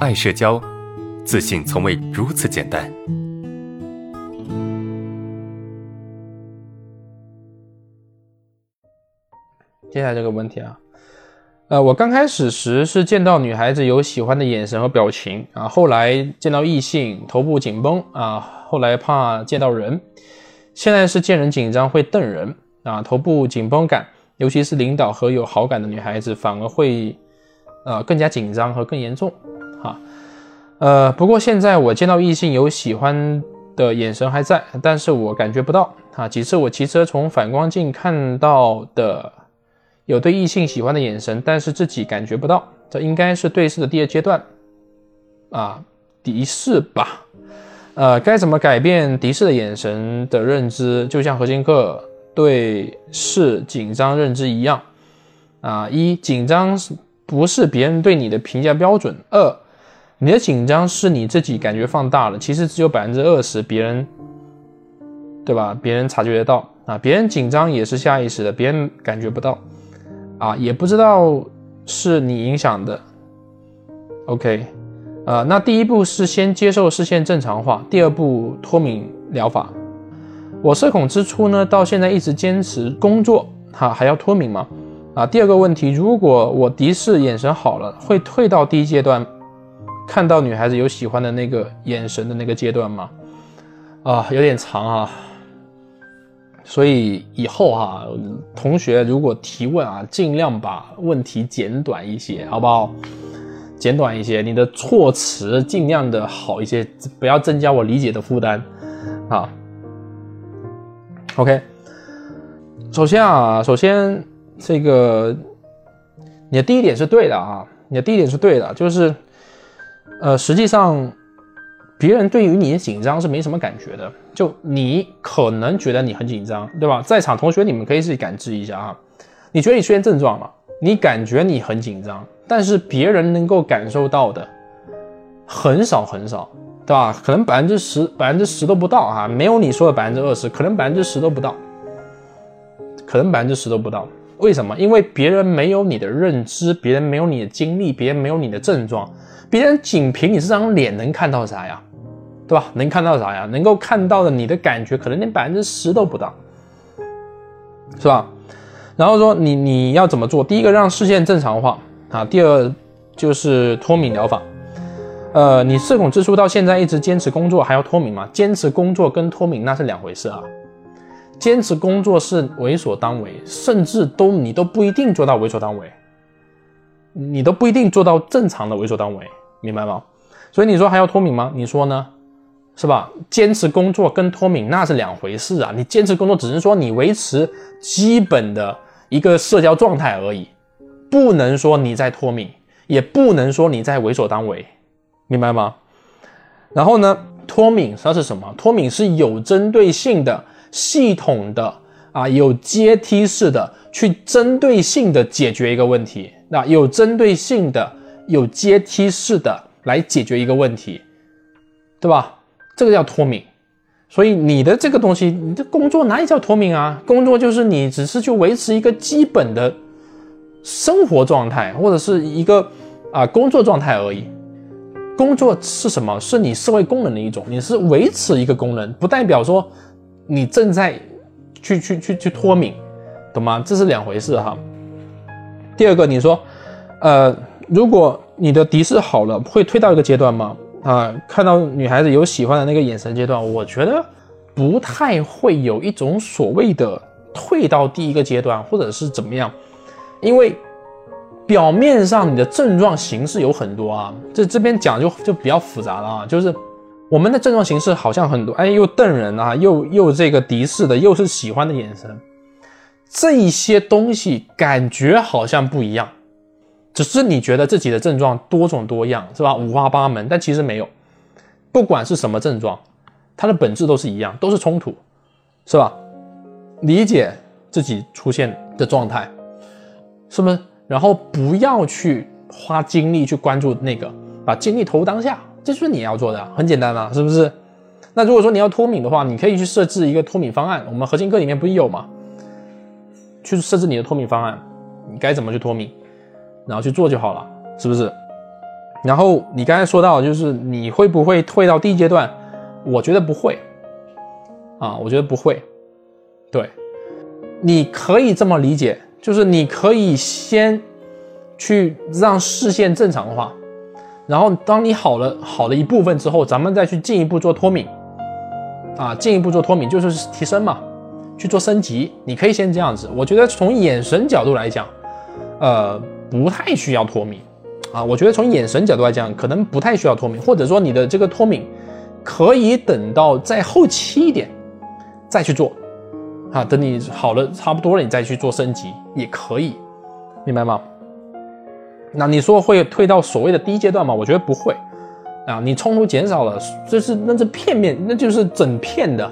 爱社交，自信从未如此简单。接下来这个问题啊，呃，我刚开始时是见到女孩子有喜欢的眼神和表情啊，后来见到异性头部紧绷啊，后来怕见到人，现在是见人紧张会瞪人啊，头部紧绷感，尤其是领导和有好感的女孩子反而会呃更加紧张和更严重，呃，不过现在我见到异性有喜欢的眼神还在，但是我感觉不到啊，几次我骑车从反光镜看到的。有对异性喜欢的眼神，但是自己感觉不到，这应该是对视的第二阶段，啊，敌视吧，呃，该怎么改变敌视的眼神的认知？就像核心课对视紧张认知一样，啊，一紧张是不是别人对你的评价标准？二，你的紧张是你自己感觉放大了，其实只有百分之二十别人，对吧？别人察觉得到啊，别人紧张也是下意识的，别人感觉不到。啊，也不知道是你影响的。OK，呃，那第一步是先接受视线正常化，第二步脱敏疗法。我社恐之初呢，到现在一直坚持工作，哈，还要脱敏吗？啊，第二个问题，如果我敌视眼神好了，会退到第一阶段，看到女孩子有喜欢的那个眼神的那个阶段吗？啊，有点长啊。所以以后哈，同学如果提问啊，尽量把问题简短一些，好不好？简短一些，你的措辞尽量的好一些，不要增加我理解的负担啊。OK，首先啊，首先这个你的第一点是对的啊，你的第一点是对的，就是呃，实际上。别人对于你的紧张是没什么感觉的，就你可能觉得你很紧张，对吧？在场同学你们可以自己感知一下啊，你觉得你出现症状了，你感觉你很紧张，但是别人能够感受到的很少很少，对吧？可能百分之十、百分之十都不到啊，没有你说的百分之二十，可能百分之十都不到，可能百分之十都不到。为什么？因为别人没有你的认知，别人没有你的经历，别人没有你的症状，别人仅凭你这张脸能看到啥呀？对吧？能看到啥呀？能够看到的，你的感觉可能连百分之十都不到，是吧？然后说你你要怎么做？第一个让视线正常化啊，第二就是脱敏疗法。呃，你社恐之初到现在一直坚持工作，还要脱敏吗？坚持工作跟脱敏那是两回事啊。坚持工作是为所当为，甚至都你都不一定做到为所当为，你都不一定做到正常的为所当为，明白吗？所以你说还要脱敏吗？你说呢？是吧？坚持工作跟脱敏那是两回事啊！你坚持工作只是说你维持基本的一个社交状态而已，不能说你在脱敏，也不能说你在为所当为，明白吗？然后呢，脱敏它是什么？脱敏是有针对性的、系统的啊，有阶梯式的去针对性的解决一个问题，那有针对性的、有阶梯式的来解决一个问题，对吧？这个叫脱敏，所以你的这个东西，你的工作哪里叫脱敏啊？工作就是你只是去维持一个基本的生活状态，或者是一个啊工作状态而已。工作是什么？是你社会功能的一种，你是维持一个功能，不代表说你正在去去去去脱敏，懂吗？这是两回事哈。第二个，你说，呃，如果你的敌视好了，会退到一个阶段吗？啊，看到女孩子有喜欢的那个眼神阶段，我觉得不太会有一种所谓的退到第一个阶段，或者是怎么样，因为表面上你的症状形式有很多啊，这这边讲就就比较复杂了啊，就是我们的症状形式好像很多，哎，又瞪人啊，又又这个敌视的，又是喜欢的眼神，这些东西感觉好像不一样。只是你觉得自己的症状多种多样，是吧？五花八门，但其实没有。不管是什么症状，它的本质都是一样，都是冲突，是吧？理解自己出现的状态，是不是？然后不要去花精力去关注那个，把精力投入当下，这是你要做的，很简单嘛，是不是？那如果说你要脱敏的话，你可以去设置一个脱敏方案。我们核心课里面不是有吗？去设置你的脱敏方案，你该怎么去脱敏？然后去做就好了，是不是？然后你刚才说到，就是你会不会退到第一阶段？我觉得不会，啊，我觉得不会。对，你可以这么理解，就是你可以先去让视线正常化，然后当你好了好了一部分之后，咱们再去进一步做脱敏，啊，进一步做脱敏就是提升嘛，去做升级。你可以先这样子。我觉得从眼神角度来讲，呃，不太需要脱敏，啊，我觉得从眼神角度来讲，可能不太需要脱敏，或者说你的这个脱敏可以等到再后期一点再去做。啊，等你好了差不多了，你再去做升级也可以，明白吗？那你说会退到所谓的低阶段吗？我觉得不会。啊，你冲突减少了，就是那是片面，那就是整片的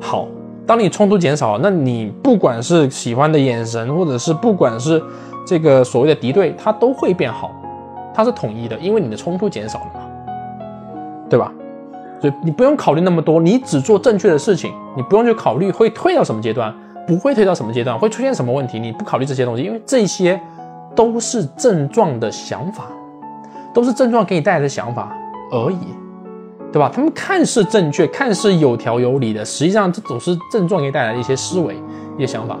好。当你冲突减少，那你不管是喜欢的眼神，或者是不管是这个所谓的敌对，它都会变好，它是统一的，因为你的冲突减少了嘛，对吧？所以你不用考虑那么多，你只做正确的事情，你不用去考虑会退到什么阶段，不会退到什么阶段，会出现什么问题，你不考虑这些东西，因为这些都是症状的想法，都是症状给你带来的想法而已，对吧？他们看似正确，看似有条有理的，实际上这总是症状给你带来的一些思维、一些想法。